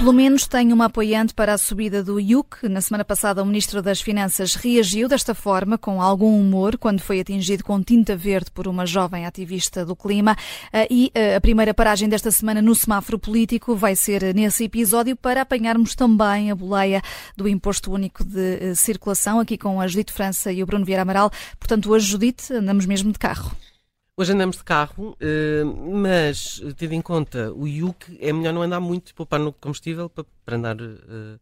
Pelo menos tem uma apoiante para a subida do IUC. Na semana passada, o Ministro das Finanças reagiu desta forma, com algum humor, quando foi atingido com tinta verde por uma jovem ativista do clima. Ah, e ah, a primeira paragem desta semana no semáforo político vai ser nesse episódio para apanharmos também a boleia do Imposto Único de ah, Circulação, aqui com a Judite França e o Bruno Vieira Amaral. Portanto, hoje, Judite, andamos mesmo de carro. Hoje andamos de carro, eh, mas tendo em conta o IUC, é melhor não andar muito, poupar no combustível para, para andar eh,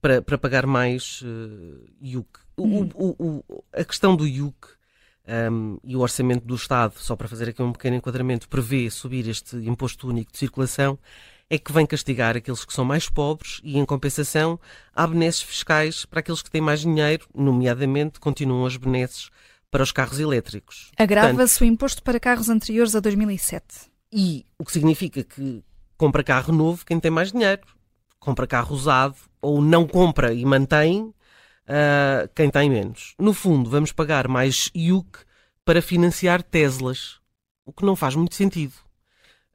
para, para, pagar mais IUC. Hum. O, o, a questão do IUC um, ehm, e o orçamento do Estado, só para fazer aqui um pequeno enquadramento, prevê subir este imposto único de circulação, é que vem castigar aqueles que são mais pobres e, em compensação, há benesses fiscais para aqueles que têm mais dinheiro, nomeadamente continuam as benesses para os carros elétricos. Agrava-se o imposto para carros anteriores a 2007. E o que significa que compra carro novo quem tem mais dinheiro. Compra carro usado ou não compra e mantém uh, quem tem menos. No fundo, vamos pagar mais IUC para financiar Teslas, o que não faz muito sentido.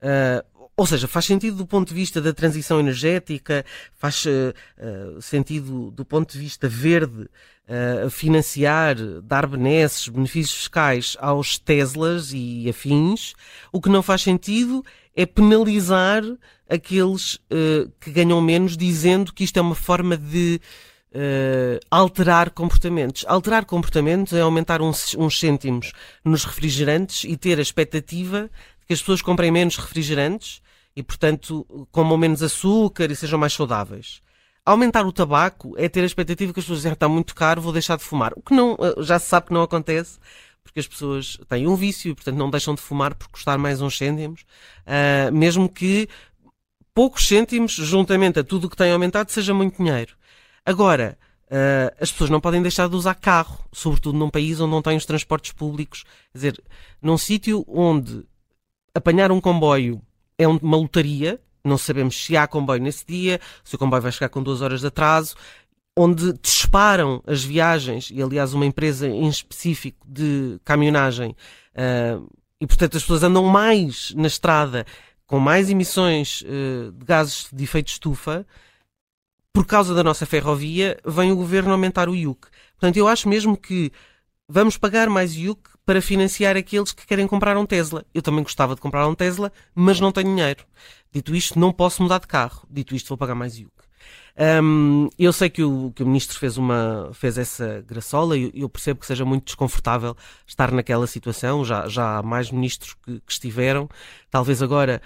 Uh, ou seja, faz sentido do ponto de vista da transição energética, faz uh, sentido do ponto de vista verde uh, financiar, dar benesses, benefícios fiscais aos Teslas e afins. O que não faz sentido é penalizar aqueles uh, que ganham menos, dizendo que isto é uma forma de alterar comportamentos. Alterar comportamentos é aumentar uns, uns cêntimos nos refrigerantes e ter a expectativa que as pessoas comprem menos refrigerantes e, portanto, comam menos açúcar e sejam mais saudáveis. Aumentar o tabaco é ter a expectativa que as pessoas dizem que está muito caro, vou deixar de fumar. O que não, eh, já se sabe que não acontece, porque as pessoas têm um vício e, portanto, não deixam de fumar por custar mais uns cêntimos, uh, mesmo que poucos cêntimos, juntamente a tudo o que tem aumentado, seja muito dinheiro. Agora, uh, as pessoas não podem deixar de usar carro, sobretudo num país onde não têm os transportes públicos. Quer dizer, num sítio onde apanhar um comboio é uma lotaria, não sabemos se há comboio nesse dia, se o comboio vai chegar com duas horas de atraso, onde disparam as viagens, e aliás uma empresa em específico de caminhonagem, uh, e portanto as pessoas andam mais na estrada, com mais emissões uh, de gases de efeito estufa, por causa da nossa ferrovia, vem o governo aumentar o IUC. Portanto, eu acho mesmo que vamos pagar mais IUC para financiar aqueles que querem comprar um Tesla. Eu também gostava de comprar um Tesla, mas não tenho dinheiro. Dito isto, não posso mudar de carro. Dito isto, vou pagar mais IUC. Um, eu sei que o, que o ministro fez, uma, fez essa graçola e eu percebo que seja muito desconfortável estar naquela situação. Já, já há mais ministros que, que estiveram. Talvez agora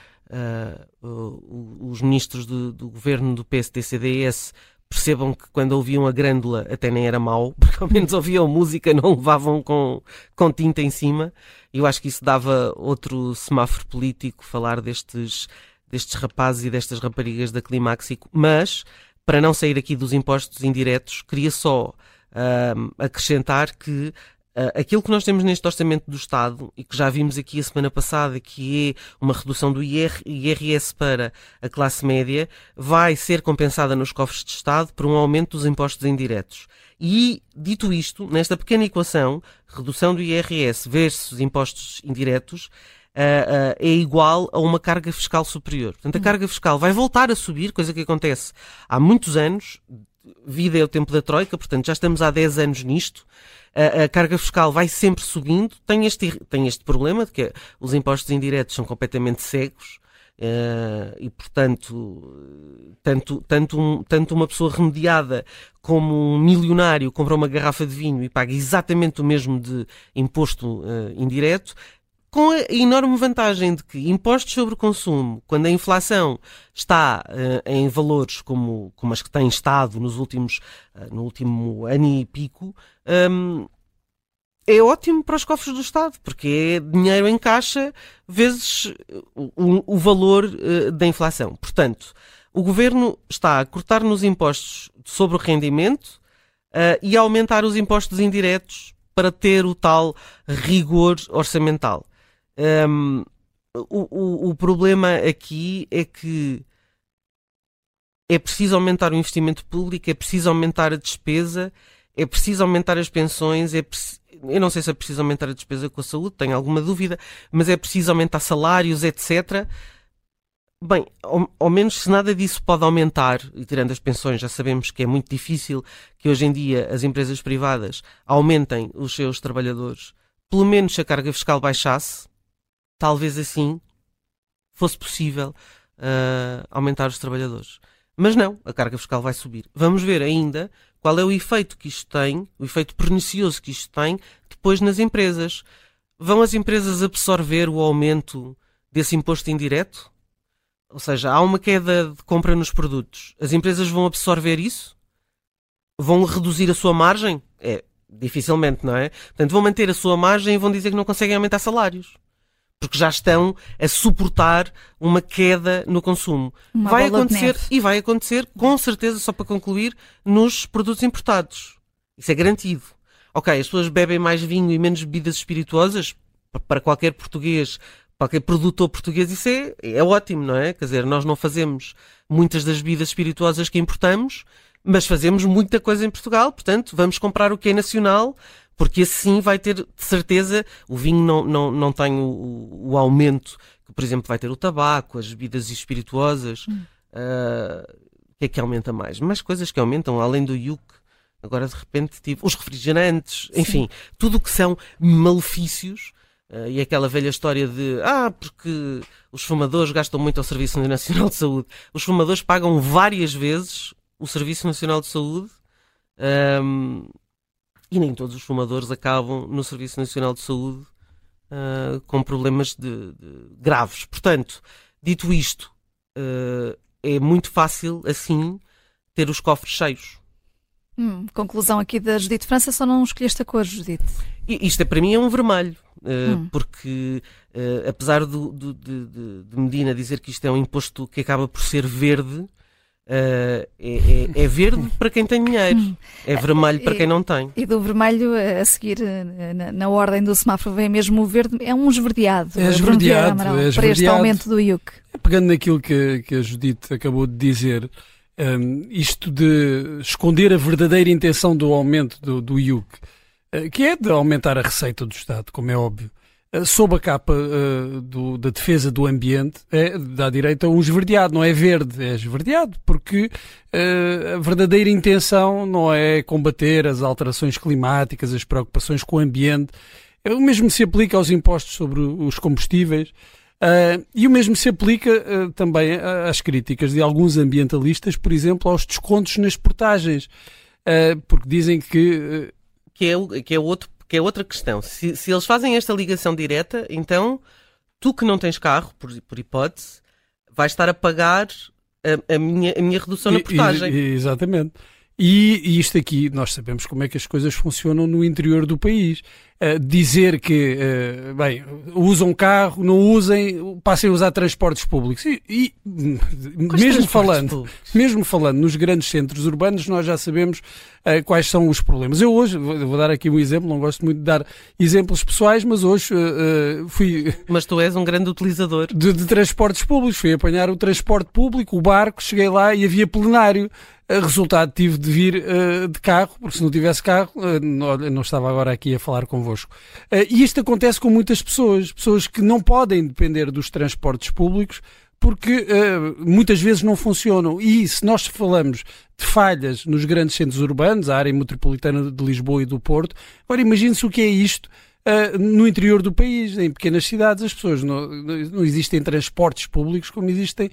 uh, os ministros do, do governo do PSD-CDS percebam que quando ouviam a grândula até nem era mau, porque ao menos ouviam música, não levavam com, com tinta em cima. Eu acho que isso dava outro semáforo político falar destes, destes rapazes e destas raparigas da Climáxico. Mas, para não sair aqui dos impostos indiretos, queria só uh, acrescentar que aquilo que nós temos neste orçamento do Estado e que já vimos aqui a semana passada, que é uma redução do IR, IRS para a classe média, vai ser compensada nos cofres de Estado por um aumento dos impostos indiretos. E, dito isto, nesta pequena equação, redução do IRS versus impostos indiretos, Uh, uh, é igual a uma carga fiscal superior. Portanto, a hum. carga fiscal vai voltar a subir, coisa que acontece há muitos anos. Vida é o tempo da Troika, portanto, já estamos há 10 anos nisto a, a, carga fiscal vai sempre subindo, tem este, tem este problema de que os impostos indiretos são completamente cegos. Uh, e, portanto, tanto, tanto, um, tanto uma pessoa remediada como um milionário compra uma garrafa de vinho e paga exatamente o mesmo de imposto uh, indireto, com a enorme vantagem de que impostos sobre o consumo, quando a inflação está uh, em valores como, como as que têm estado nos últimos, uh, no último ano e pico, um, é ótimo para os cofres do Estado, porque é dinheiro em caixa vezes o, o valor uh, da inflação. Portanto, o governo está a cortar nos impostos sobre o rendimento e a aumentar os impostos indiretos para ter o tal rigor orçamental. Um, o, o, o problema aqui é que é preciso aumentar o investimento público, é preciso aumentar a despesa, é preciso aumentar as pensões, é eu não sei se é preciso aumentar a despesa com a saúde, tenho alguma dúvida, mas é preciso aumentar salários, etc. Bem, ao, ao, menos se nada disso pode aumentar, e tirando as pensões, já sabemos que é muito difícil que hoje em dia as empresas privadas aumentem os seus trabalhadores, pelo menos se a carga fiscal baixasse, talvez assim fosse possível uh, aumentar os trabalhadores. Mas não, a carga fiscal vai subir. Vamos ver ainda qual é o efeito que isto tem, o efeito pernicioso que isto tem depois nas empresas. Vão as empresas absorver o aumento desse imposto indireto? Ou seja, há uma queda de compra nos produtos. As empresas vão absorver isso? Vão reduzir a sua margem? É, dificilmente, não é? Portanto, vão manter a sua margem e vão dizer que não conseguem aumentar salários. Porque já estão a suportar uma queda no consumo. Uma vai acontecer, e vai acontecer, com certeza, só para concluir, nos produtos importados. Isso é garantido. Ok, as pessoas bebem mais vinho e menos bebidas espirituosas. Para qualquer português qualquer produtor português, isso é, é ótimo, não é? Quer dizer, nós não fazemos muitas das bebidas espirituosas que importamos, mas fazemos muita coisa em Portugal, portanto, vamos comprar o que é nacional, porque assim vai ter, de certeza, o vinho não, não, não tem o, o aumento que, por exemplo, vai ter o tabaco, as bebidas espirituosas. Hum. Uh, o que é que aumenta mais? Mais coisas que aumentam, além do IUC. Agora, de repente, tipo, os refrigerantes, enfim, Sim. tudo o que são malefícios Uh, e aquela velha história de ah, porque os fumadores gastam muito ao Serviço Nacional de Saúde. Os fumadores pagam várias vezes o Serviço Nacional de Saúde um, e nem todos os fumadores acabam no Serviço Nacional de Saúde uh, com problemas de, de graves. Portanto, dito isto, uh, é muito fácil assim ter os cofres cheios. Hum, conclusão aqui da Judite França, só não escolheste a cor, Judite. Isto é, para mim é um vermelho. Uh, hum. Porque, uh, apesar do, do, de, de, Medina dizer que isto é um imposto que acaba por ser verde, Uh, é, é, é, verde para quem tem dinheiro, é vermelho para quem não tem. E do vermelho a seguir, na, na ordem do semáforo, vem mesmo o verde, é um esverdeado. É esverdeado, é esverdeado. para este aumento do IUC. Pegando naquilo que, que a Judite acabou de dizer, um, isto de esconder a verdadeira intenção do aumento do, do IUC eh, que é de aumentar a receita do Estado, como é óbvio. Eh, sob a capa uh, do, da defesa do ambiente, é da direita um esverdeado, não é verde, é esverdeado, porque uh, a verdadeira intenção não é combater as alterações climáticas, as preocupações com o ambiente. O mesmo se aplica aos impostos sobre os combustíveis. Uh, e o mesmo se aplica também às críticas de alguns ambientalistas, por exemplo, aos descontos nas portagens, porque dizem que que é, que é, outro, que é outra questão. Se, se eles fazem esta ligação direta, então tu que não tens carro, por, por hipótese, vais estar a pagar a, a, minha, a minha redução na portagem. E, e, exatamente. E, e, isto aqui, nós sabemos como é que as coisas funcionam no interior do país. Uh, dizer que, uh, bem, usam carro, não usem, passem a usar transportes públicos. E, e mesmo falando, públicos? mesmo falando nos grandes centros urbanos, nós já sabemos uh, quais são os problemas. Eu hoje, vou, vou, dar aqui um exemplo, não gosto muito de dar exemplos pessoais, mas hoje fui... Mas tu és um grande utilizador. De, de transportes públicos. Fui apanhar o transporte público, o barco, cheguei lá e havia plenário. Resultado, tive de vir uh, de carro, porque se não tivesse carro, uh, não, estava agora aqui a falar convosco. Uh, e isto acontece com muitas pessoas, pessoas que não podem depender dos transportes públicos, porque muitas vezes não funcionam. E se nós falamos de falhas nos grandes centros urbanos, a área metropolitana de Lisboa e do Porto, agora imagine-se o que é isto. Uh, no interior do país, em pequenas cidades, as pessoas não, não existem transportes públicos como existem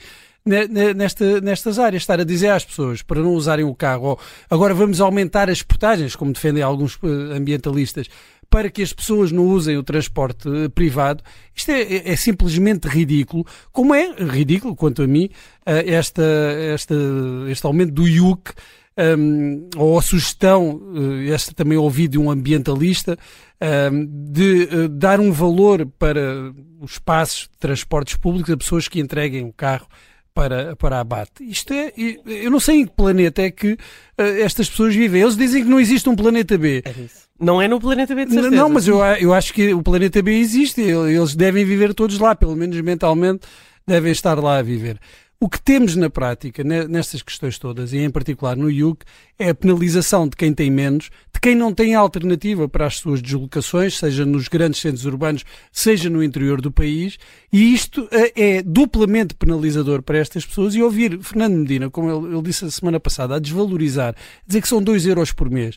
nesta, nestas áreas, estar a dizer às pessoas para não usarem o carro, ou agora vamos aumentar as portagens, como defendem alguns eh, ambientalistas, para que as pessoas não usem o transporte eh, privado, isto é, é, é simplesmente ridículo. Como é ridículo, quanto a mim, eh, esta, esta, este aumento do IUC, um, ou a sugestão, esta também ouvi de um ambientalista, um, de uh, dar um valor para os espaços de transportes públicos a pessoas que entreguem o carro para, para abate. Isto é, eu não sei em que planeta é que uh, estas pessoas vivem. Eles dizem que não existe um planeta B. É isso. Não é no planeta B, de certeza. Não, mas eu, eu acho que o planeta B existe. Eles devem viver todos lá, pelo menos mentalmente devem estar lá a viver. O que temos na prática, nestas questões todas, e em particular no IUC, é a penalização de quem tem menos, de quem não tem alternativa para as suas deslocações, seja nos grandes centros urbanos, seja no interior do país, e isto eh, é duplamente penalizador para estas pessoas. E ouvir Fernando Medina, como ele, disse a semana passada, a desvalorizar, dizer que são 2 euros por mês,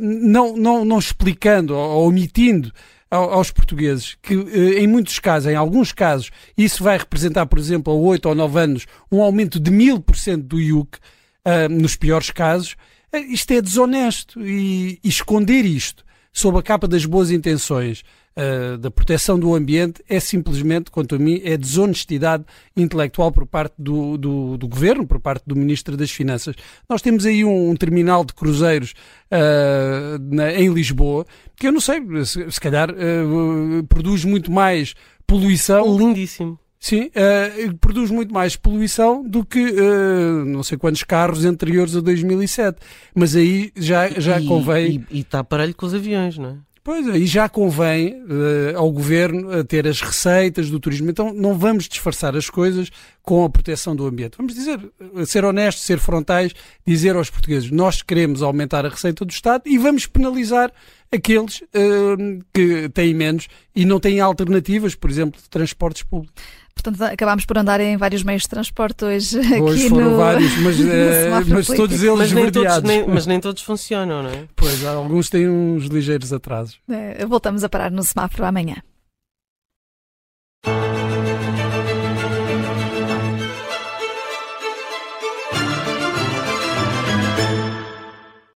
não, não, não explicando ou omitindo aos portugueses que, eh, em muitos casos, em alguns casos, isso vai representar, por exemplo, a 8 ou 9 anos, um aumento de 1000% do IUC, uh, nos piores casos, uh, isto é desonesto. E, e, esconder isto sob a capa das boas intenções uh, da proteção do ambiente é simplesmente, quanto a mim, é desonestidade intelectual por parte do, do, do Governo, por parte do Ministro das Finanças. Nós temos aí um, um terminal de cruzeiros uh, na, em Lisboa, que eu não sei, se, se calhar uh, produz muito mais poluição. Lindíssimo. Sim, uh, produz muito mais poluição do que uh, não sei quantos carros anteriores a 2007. Mas aí já, já e, convém. E está aparelho com os aviões, não é? Pois, aí já convém uh, ao governo ter as receitas do turismo. Então não vamos disfarçar as coisas com a proteção do ambiente. Vamos dizer, ser honestos, ser frontais, dizer aos portugueses: nós queremos aumentar a receita do Estado e vamos penalizar aqueles uh, que têm menos e não têm alternativas, por exemplo, de transportes públicos. Portanto, acabámos por andar em vários meios de transporte hoje. Hoje aqui foram no, vários, mas, é, mas todos eles mas nem todos, nem, mas nem todos funcionam, não é? Pois, alguns têm uns ligeiros atrasos. É, voltamos a parar no semáforo amanhã.